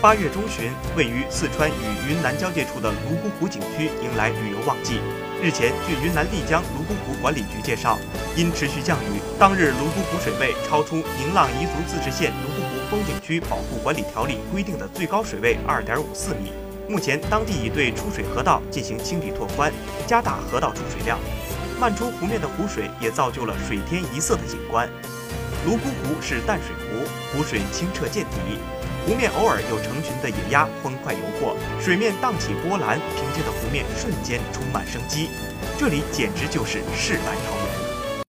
八月中旬，位于四川与云南交界处的泸沽湖景区迎来旅游旺季。日前，据云南丽江泸沽湖管理局介绍，因持续降雨，当日泸沽湖水位超出《宁浪彝族自治县泸沽湖风景区保护管理条例》规定的最高水位二点五四米。目前，当地已对出水河道进行清理拓宽，加大河道出水量。漫出湖面的湖水也造就了水天一色的景观。泸沽湖是淡水湖，湖水清澈见底，湖面偶尔有成群的野鸭欢快游过，水面荡起波澜，平静的湖面瞬间充满生机。这里简直就是世外桃源。